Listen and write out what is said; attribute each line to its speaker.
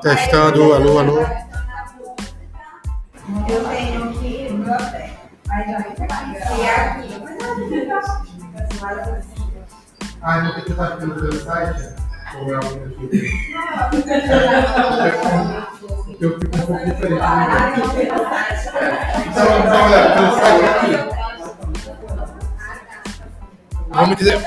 Speaker 1: Testando, alô, alô.
Speaker 2: Eu tenho aqui o meu hotel. Aí já aqui. Aqui.
Speaker 1: Ah, não tem que estar pelo seu site? Ou é algo que eu fico um pouco diferente. Então, então, olha, pelo site aqui. Vamos dizer.